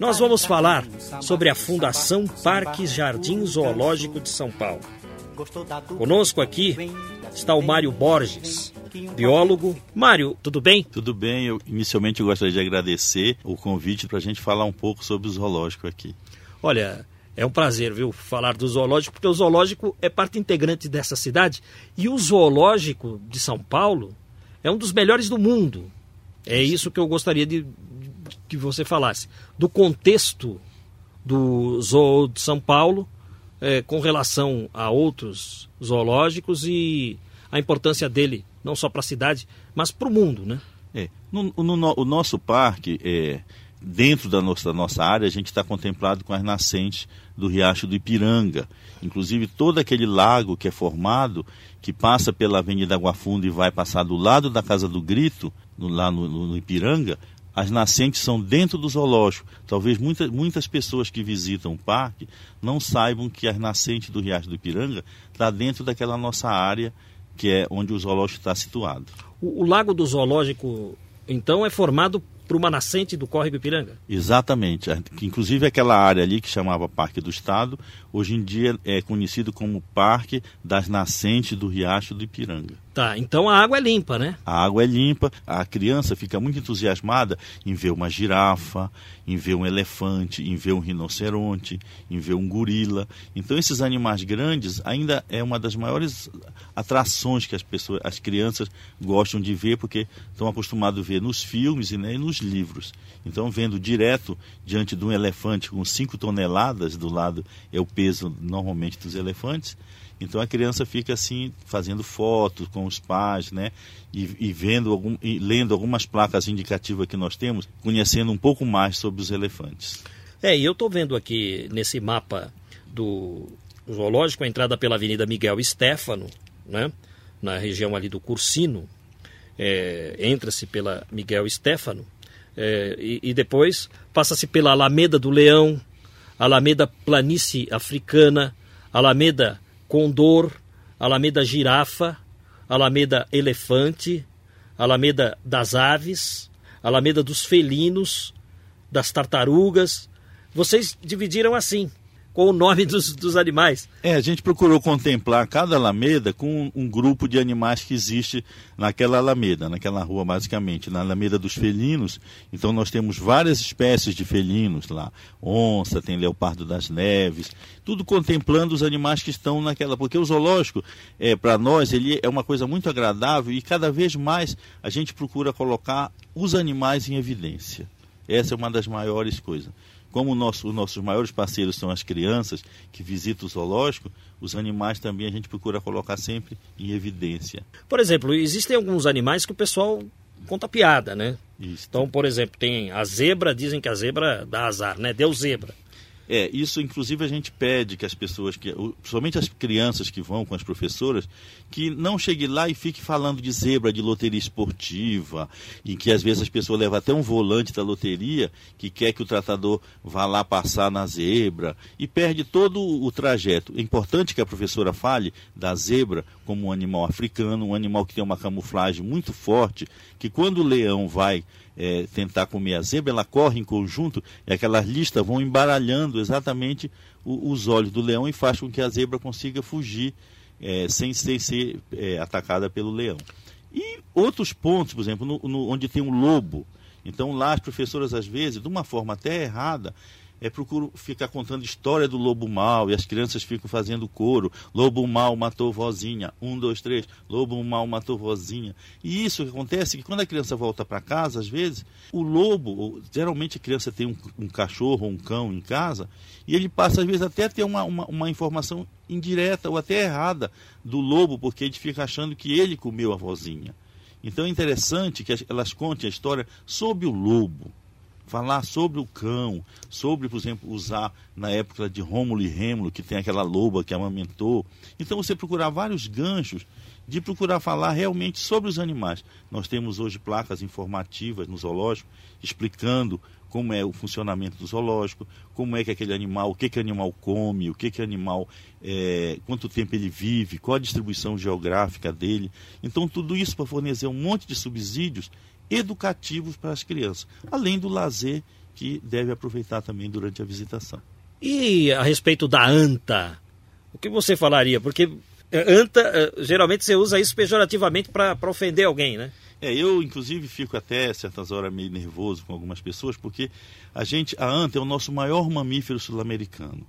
nós vamos falar sobre a Fundação Parques Jardim Zoológico de São Paulo. Conosco aqui está o Mário Borges, biólogo. Mário, tudo bem? Tudo bem. Eu inicialmente eu gostaria de agradecer o convite para a gente falar um pouco sobre o zoológico aqui. Olha, é um prazer, viu, falar do zoológico, porque o zoológico é parte integrante dessa cidade e o zoológico de São Paulo é um dos melhores do mundo. É isso que eu gostaria de, que você falasse do contexto do Zoo de São Paulo é, com relação a outros zoológicos e a importância dele não só para a cidade, mas para o mundo, né? É, no, no, o nosso parque, é, dentro da nossa, da nossa área, a gente está contemplado com as nascentes do Riacho do Ipiranga. Inclusive, todo aquele lago que é formado, que passa pela Avenida Água Funda e vai passar do lado da Casa do Grito, no, lá no, no Ipiranga, as nascentes são dentro do zoológico. Talvez muitas, muitas pessoas que visitam o parque não saibam que as nascentes do Riacho do Ipiranga está dentro daquela nossa área que é onde o zoológico está situado. O, o lago do zoológico, então, é formado por uma nascente do córrego Ipiranga? Exatamente. Inclusive aquela área ali que chamava Parque do Estado, hoje em dia é conhecido como Parque das Nascentes do Riacho do Ipiranga. Tá, então a água é limpa, né? A água é limpa, a criança fica muito entusiasmada em ver uma girafa, em ver um elefante, em ver um rinoceronte, em ver um gorila. Então esses animais grandes ainda é uma das maiores atrações que as pessoas, as crianças gostam de ver porque estão acostumados a ver nos filmes né, e nos livros. Então vendo direto diante de um elefante com 5 toneladas do lado é o peso normalmente dos elefantes então a criança fica assim fazendo fotos com os pais, né? E, e vendo algum, e lendo algumas placas indicativas que nós temos, conhecendo um pouco mais sobre os elefantes. É, e eu estou vendo aqui nesse mapa do zoológico a entrada pela Avenida Miguel Stefano, né? Na região ali do Cursino, é, entra-se pela Miguel Stefano é, e, e depois passa-se pela Alameda do Leão, Alameda Planície Africana, Alameda Condor, Alameda Girafa, Alameda Elefante, Alameda das Aves, Alameda dos Felinos, das Tartarugas. Vocês dividiram assim com o nome dos, dos animais. É, a gente procurou contemplar cada alameda com um, um, grupo de animais que existe naquela alameda, naquela rua basicamente, na alameda dos felinos. Então nós temos várias espécies de felinos lá, onça, tem leopardo das neves, tudo contemplando os animais que estão naquela, porque o zoológico é para nós ele é uma coisa muito agradável e cada vez mais a gente procura colocar os animais em evidência. Essa é uma das maiores coisas. Como nosso, os nossos maiores parceiros são as crianças que visitam o zoológico, os animais também a gente procura colocar sempre em evidência. Por exemplo, existem alguns animais que o pessoal conta piada, né? Isso. Então, por exemplo, tem a zebra, dizem que a zebra dá azar, né? Deu zebra. É, isso inclusive a gente pede que as pessoas, que, principalmente as crianças que vão com as professoras, que não chegue lá e fique falando de zebra, de loteria esportiva, e que às vezes as pessoas levam até um volante da loteria que quer que o tratador vá lá passar na zebra e perde todo o trajeto. É importante que a professora fale da zebra como um animal africano, um animal que tem uma camuflagem muito forte, que quando o leão vai é, tentar comer a zebra, ela corre em conjunto e aquelas listas vão embaralhando exatamente o, os olhos do leão e faz com que a zebra consiga fugir é, sem, sem, ser é, atacada pelo leão. E outros pontos, por exemplo, no, no, onde tem um lobo. Então lá as professoras, às vezes, de uma forma até errada, é, procuro ficar contando história do lobo mal e as crianças ficam fazendo coro. Lobo mal matou vozinha. Um, dois, três. Lobo mal matou vozinha. E isso que acontece é que quando a criança volta para casa, às vezes, o lobo, geralmente a criança tem um, um, cachorro ou um cão em casa, e ele passa, às vezes, até a ter uma, uma, uma informação indireta ou até errada do lobo, porque ele fica achando que ele comeu a vozinha. Então é interessante que elas contem a história sobre o lobo falar sobre o cão, sobre, por exemplo, usar na época de Rômulo e Rêmulo, que tem aquela loba que amamentou. Então você procurar vários ganchos de procurar falar realmente sobre os animais. Nós temos hoje placas informativas no zoológico explicando como é o funcionamento do zoológico, como é que aquele animal, o que que o animal come, o que que o animal, é, quanto tempo ele vive, qual a distribuição geográfica dele. Então tudo isso para fornecer um monte de subsídios educativos para as crianças, além do lazer que deve aproveitar também durante a visitação. E a respeito da anta, o que você falaria? Porque eh, anta, eh, geralmente você usa isso pejorativamente para ofender alguém, né? É, eu inclusive fico até certas horas meio nervoso com algumas pessoas, porque a gente, a anta é o nosso maior mamífero sul-americano.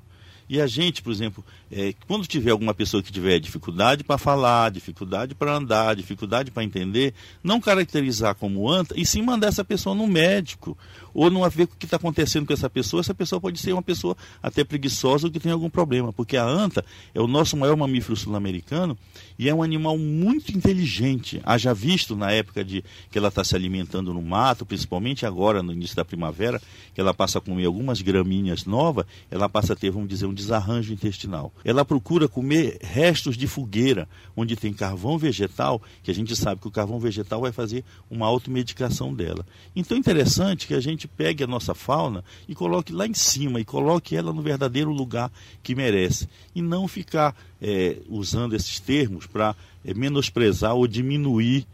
E a gente, por exemplo, é, quando tiver alguma pessoa que tiver dificuldade para falar, dificuldade para andar, dificuldade para entender, não caracterizar como anta e sim mandar essa pessoa no médico. Ou não ver o que está acontecendo com essa pessoa. Essa pessoa pode ser uma pessoa até preguiçosa ou que tem algum problema. Porque a anta é o nosso maior mamífero sul-americano e é um animal muito inteligente. Haja visto na época de que ela está se alimentando no mato, principalmente agora no início da primavera, que ela passa a comer algumas gramíneas novas, ela passa a ter, vamos dizer, um desarranjo intestinal. Ela procura comer restos de fogueira, onde tem carvão vegetal, que a gente sabe que o carvão vegetal vai fazer uma automedicação dela. Então é interessante que a gente pegue a nossa fauna e coloque lá em cima, e coloque ela no verdadeiro lugar que merece. E não ficar é, usando esses termos para é, menosprezar ou diminuir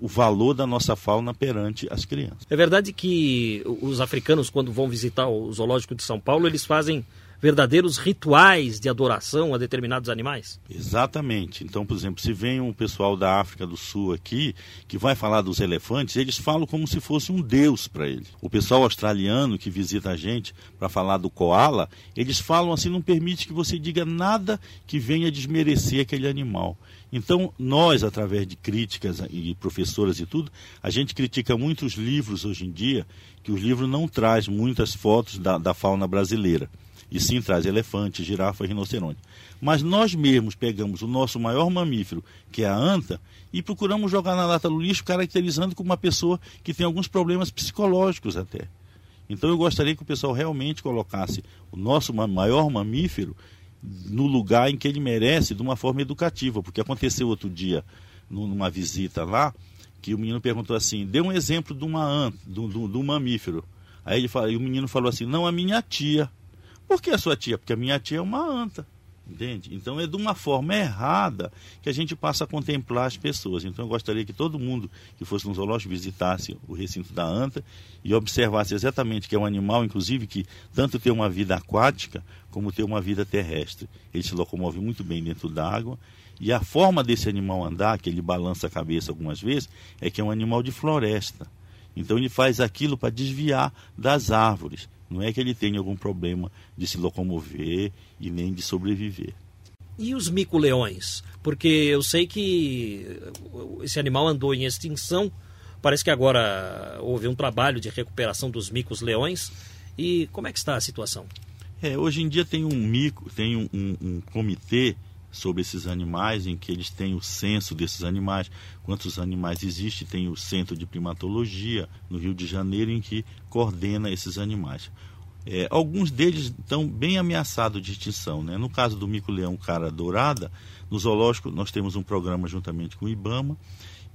o, valor da nossa fauna perante as crianças. É verdade que os africanos, quando vão visitar o zoológico de São Paulo, eles fazem verdadeiros rituais de adoração a determinados animais? Exatamente. Então, por exemplo, se vem um pessoal da África do Sul aqui que vai falar dos elefantes, eles falam como se fosse um deus para eles. O pessoal australiano que visita a gente para falar do koala, eles falam assim, não permite que você diga nada que venha desmerecer aquele animal. Então, nós, através de críticas e professoras e tudo, a gente critica muitos livros hoje em dia, que os livros não trazem muitas fotos da, da fauna brasileira e sim traz elefante, girafa e rinoceronte. Mas nós mesmos pegamos o nosso maior mamífero, que é a anta, e procuramos jogar na lata do lixo, caracterizando como uma pessoa que tem alguns problemas psicológicos até. Então eu gostaria que o pessoal realmente colocasse o nosso maior mamífero no lugar em que ele merece, de uma forma educativa, porque aconteceu outro dia, numa visita lá, que o menino perguntou assim: dê um exemplo de uma anta, de um mamífero. Aí ele fala, o menino falou assim: não, a minha tia. Por que a sua tia? Porque a minha tia é uma anta. Entende? Então é de uma forma errada que a gente passa a contemplar as pessoas. Então eu gostaria que todo mundo que fosse no zoológico visitasse o recinto da anta e observasse exatamente que é um animal, inclusive, que tanto tem uma vida aquática como tem uma vida terrestre. Ele se locomove muito bem dentro da água. E a forma desse animal andar, que ele balança a cabeça algumas vezes, é que é um animal de floresta. Então ele faz aquilo para desviar das árvores. Não é que ele tenha algum problema de se locomover e nem de sobreviver. E os mico-leões? Porque eu sei que esse animal andou em extinção. Parece que agora houve um trabalho de recuperação dos micos-leões. E como é que está a situação? É, hoje em dia tem um mico, tem um, um, um comitê sobre esses animais, em que eles têm o censo desses animais, quantos animais existem, tem o centro de primatologia no Rio de Janeiro, em que coordena esses animais. É, alguns deles estão bem ameaçados de extinção. Né? No caso do mico-leão cara dourada, no zoológico nós temos um programa juntamente com o IBAMA,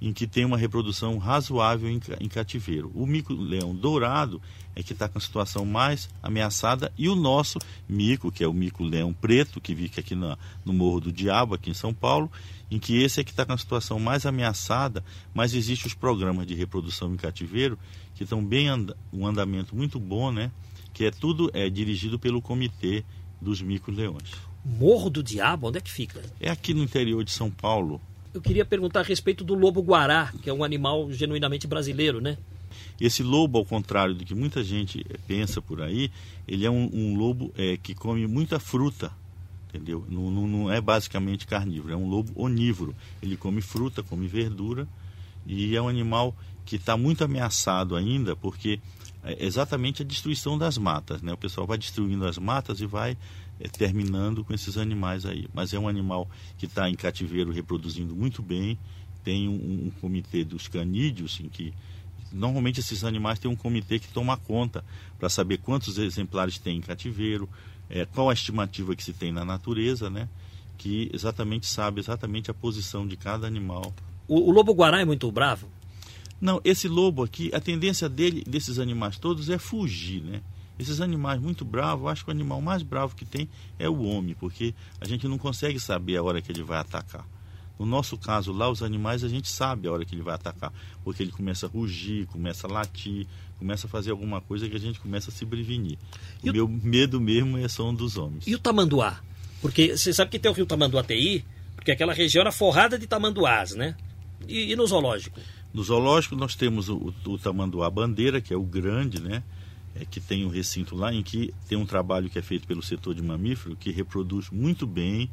em que tem uma reprodução razoável em, em cativeiro. O mico-leão dourado é que está com a situação mais ameaçada e o nosso mico, que é o mico-leão preto, que fica aqui na, no Morro do Diabo, aqui em São Paulo, em que esse é que está com a situação mais ameaçada, mas existem os programas de reprodução em cativeiro que estão bem and um andamento muito bom, né? Que é tudo é dirigido pelo comitê dos mico-leões. Morro do Diabo, onde é que fica? É aqui no interior de São Paulo, eu queria perguntar a respeito do lobo-guará, que é um animal genuinamente brasileiro, né? Esse lobo, ao contrário do que muita gente pensa por aí, ele é um, um lobo é, que come muita fruta, entendeu? Não, não, não, é basicamente carnívoro, é um lobo onívoro. Ele come fruta, come verdura e é um animal que está muito ameaçado ainda, porque é exatamente a destruição das matas, né? O pessoal vai destruindo as matas e vai é, terminando com esses animais aí. Mas é um animal que está em cativeiro reproduzindo muito bem. Tem um, um, comitê dos canídeos em que normalmente esses animais têm um comitê que toma conta para saber quantos exemplares tem em cativeiro, é, qual a estimativa que se tem na natureza, né? Que exatamente sabe exatamente a posição de cada animal. O, o lobo-guará é muito bravo? Não, esse lobo aqui, a tendência dele, desses animais todos, é fugir, né? Esses animais muito bravos, acho que o animal mais bravo que tem é o homem, porque a gente não consegue saber a hora que ele vai atacar. No nosso caso lá, os animais a gente sabe a hora que ele vai atacar, porque ele começa a rugir, começa a latir, começa a fazer alguma coisa que a gente começa a se prevenir. O, o meu medo mesmo é som dos homens. E o tamanduá? Porque você sabe que tem o rio Tamanduateí, porque aquela região era forrada de tamanduás, né? E, e no zoológico? No zoológico nós temos o, o tamanduá bandeira, que é o grande, né? É, que tem um recinto lá em que tem um trabalho que é feito pelo setor de mamífero que reproduz muito bem.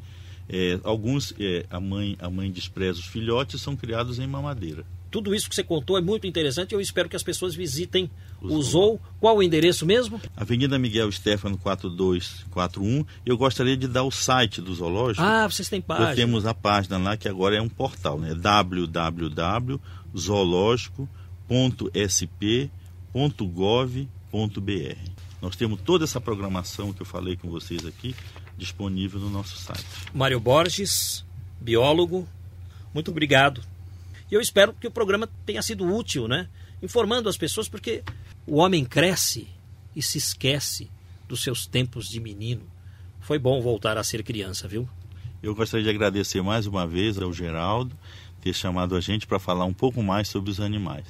É, alguns é, a mãe a mãe despreza os filhotes são criados em mamadeira. Tudo isso que você contou é muito interessante. Eu espero que as pessoas visitem o Zoo. Qual o endereço mesmo? Avenida Miguel Stefano 4241. Eu gostaria de dar o site do zoológico. Ah, vocês têm página. Nós temos a página lá que agora é um portal, né? www.zoológico.sp.gov.br. Nós temos toda essa programação que eu falei com vocês aqui disponível no nosso site. Mário Borges, biólogo, muito obrigado e eu espero que o programa tenha sido útil, né? Informando as pessoas, porque o homem cresce e se esquece dos seus tempos de menino. Foi bom voltar a ser criança, viu? Eu gostaria de agradecer mais uma vez ao Geraldo ter chamado a gente para falar um pouco mais sobre os animais.